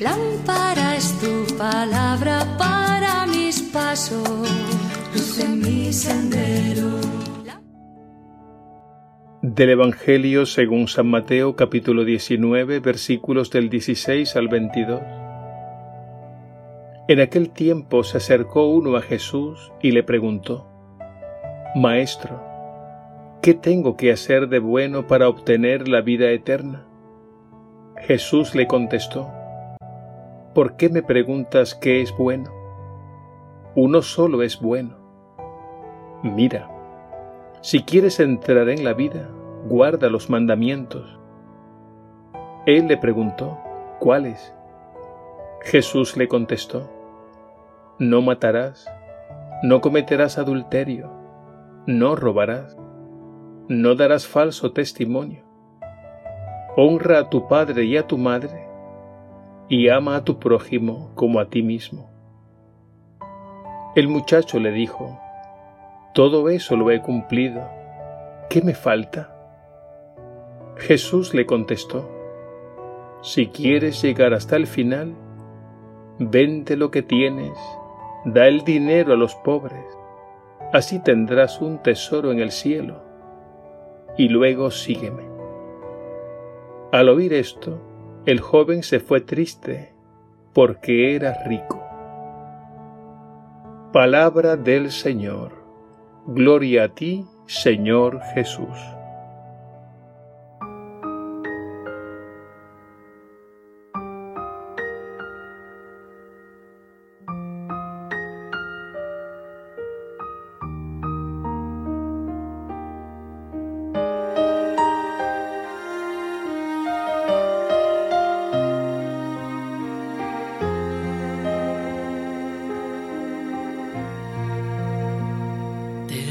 Lámpara es tu palabra para mis pasos, luz en mi sendero. Del Evangelio según San Mateo capítulo 19 versículos del 16 al 22. En aquel tiempo se acercó uno a Jesús y le preguntó, Maestro, ¿qué tengo que hacer de bueno para obtener la vida eterna? Jesús le contestó, ¿por qué me preguntas qué es bueno? Uno solo es bueno. Mira, si quieres entrar en la vida, guarda los mandamientos. Él le preguntó, ¿cuáles? Jesús le contestó, no matarás, no cometerás adulterio, no robarás, no darás falso testimonio, honra a tu padre y a tu madre, y ama a tu prójimo como a ti mismo. El muchacho le dijo, Todo eso lo he cumplido, ¿qué me falta? Jesús le contestó, Si quieres llegar hasta el final, vende lo que tienes da el dinero a los pobres, así tendrás un tesoro en el cielo, y luego sígueme. Al oír esto, el joven se fue triste, porque era rico. Palabra del Señor. Gloria a ti, Señor Jesús.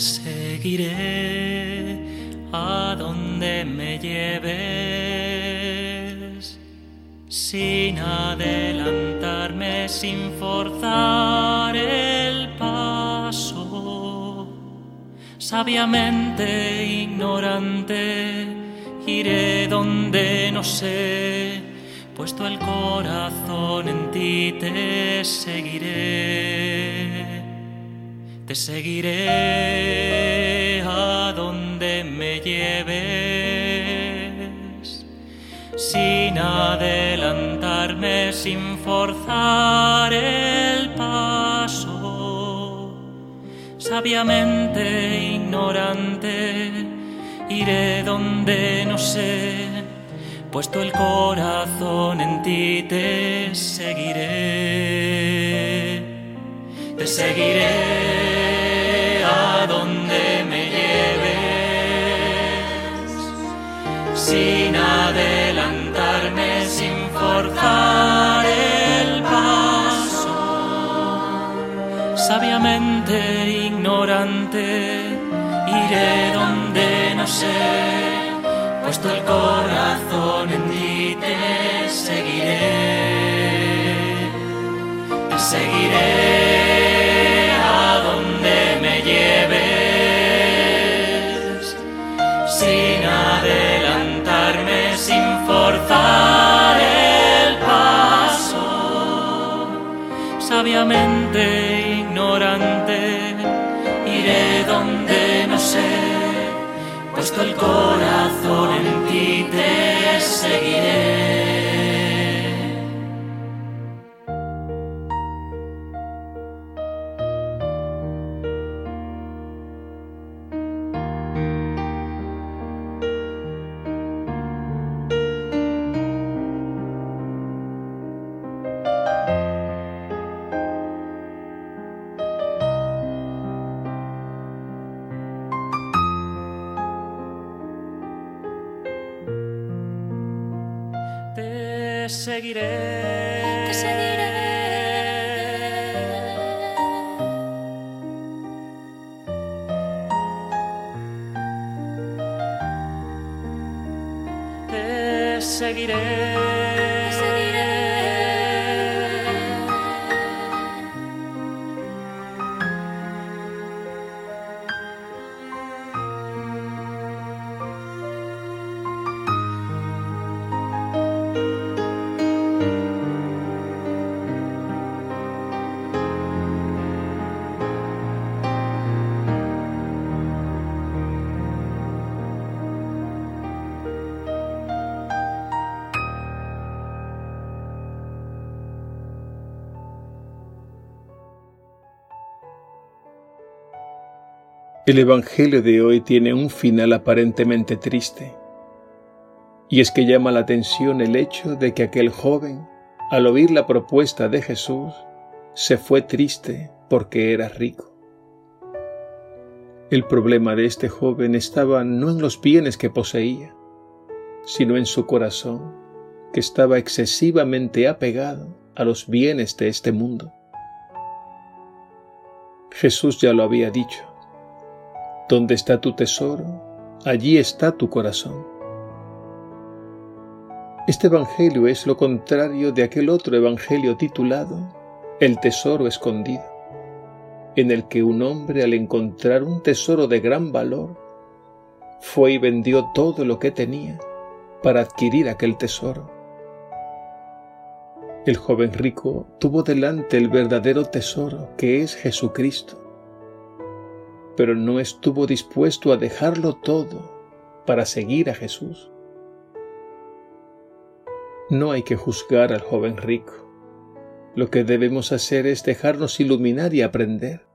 Seguiré a donde me lleves, sin adelantarme, sin forzar el paso. Sabiamente ignorante, iré donde no sé, puesto el corazón en ti te seguiré seguiré a donde me lleves, sin adelantarme, sin forzar el paso. Sabiamente ignorante, iré donde no sé, puesto el corazón en ti te seguiré, te seguiré iré donde no sé, puesto el corazón en ti te seguiré, te seguiré. sabiamente ignorante, puesto el corazón en ti te seguiré. Te seguiré. Te seguiré. Te seguiré. El Evangelio de hoy tiene un final aparentemente triste, y es que llama la atención el hecho de que aquel joven, al oír la propuesta de Jesús, se fue triste porque era rico. El problema de este joven estaba no en los bienes que poseía, sino en su corazón, que estaba excesivamente apegado a los bienes de este mundo. Jesús ya lo había dicho, donde está tu tesoro, allí está tu corazón. Este Evangelio es lo contrario de aquel otro Evangelio titulado El tesoro escondido, en el que un hombre al encontrar un tesoro de gran valor, fue y vendió todo lo que tenía para adquirir aquel tesoro. El joven rico tuvo delante el verdadero tesoro que es Jesucristo pero no estuvo dispuesto a dejarlo todo para seguir a Jesús. No hay que juzgar al joven rico. Lo que debemos hacer es dejarnos iluminar y aprender,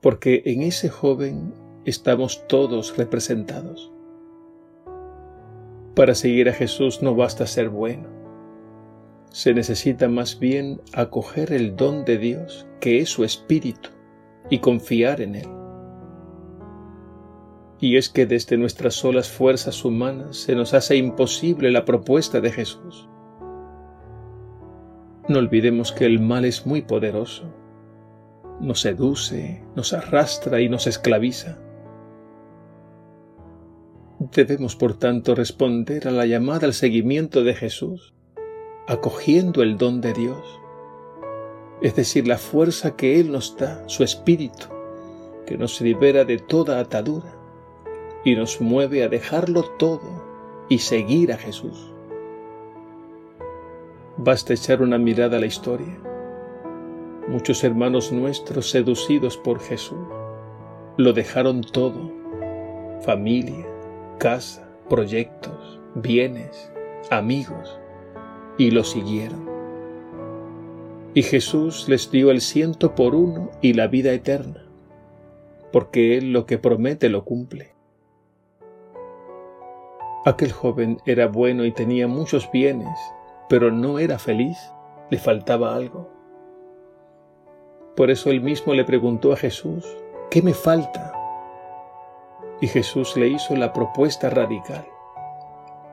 porque en ese joven estamos todos representados. Para seguir a Jesús no basta ser bueno. Se necesita más bien acoger el don de Dios, que es su Espíritu, y confiar en Él. Y es que desde nuestras solas fuerzas humanas se nos hace imposible la propuesta de Jesús. No olvidemos que el mal es muy poderoso. Nos seduce, nos arrastra y nos esclaviza. Debemos, por tanto, responder a la llamada al seguimiento de Jesús, acogiendo el don de Dios es decir, la fuerza que Él nos da, su espíritu, que nos libera de toda atadura y nos mueve a dejarlo todo y seguir a Jesús. Basta echar una mirada a la historia. Muchos hermanos nuestros seducidos por Jesús lo dejaron todo, familia, casa, proyectos, bienes, amigos, y lo siguieron. Y Jesús les dio el ciento por uno y la vida eterna, porque Él lo que promete lo cumple. Aquel joven era bueno y tenía muchos bienes, pero no era feliz, le faltaba algo. Por eso él mismo le preguntó a Jesús, ¿qué me falta? Y Jesús le hizo la propuesta radical,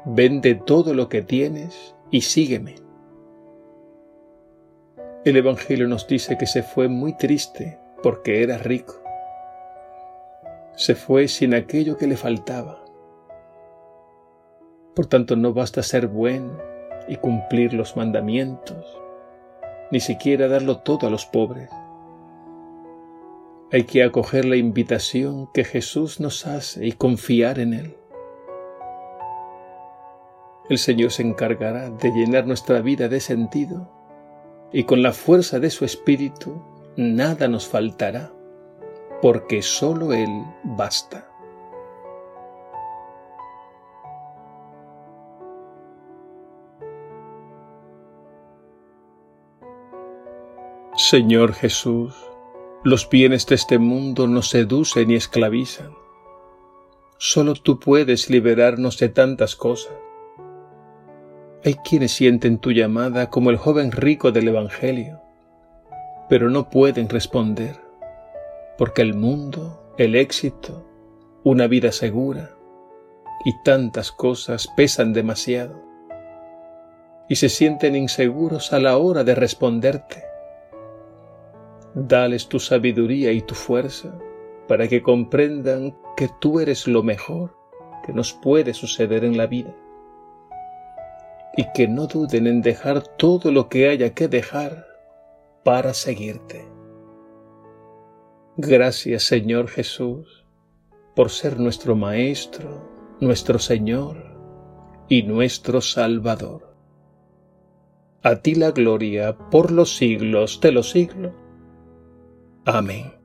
vende todo lo que tienes y sígueme. El Evangelio nos dice que se fue muy triste porque era rico. Se fue sin aquello que le faltaba. Por tanto, no basta ser bueno y cumplir los mandamientos, ni siquiera darlo todo a los pobres. Hay que acoger la invitación que Jesús nos hace y confiar en Él. El Señor se encargará de llenar nuestra vida de sentido y con la fuerza de su Espíritu nada nos faltará, porque sólo Él basta. Señor Jesús, los bienes de este mundo nos seducen y esclavizan. Solo tú puedes liberarnos de tantas cosas. Hay quienes sienten tu llamada como el joven rico del Evangelio, pero no pueden responder, porque el mundo, el éxito, una vida segura y tantas cosas pesan demasiado, y se sienten inseguros a la hora de responderte. Dales tu sabiduría y tu fuerza para que comprendan que tú eres lo mejor que nos puede suceder en la vida y que no duden en dejar todo lo que haya que dejar para seguirte. Gracias Señor Jesús por ser nuestro Maestro, nuestro Señor y nuestro Salvador. A ti la gloria por los siglos de los siglos. Amén.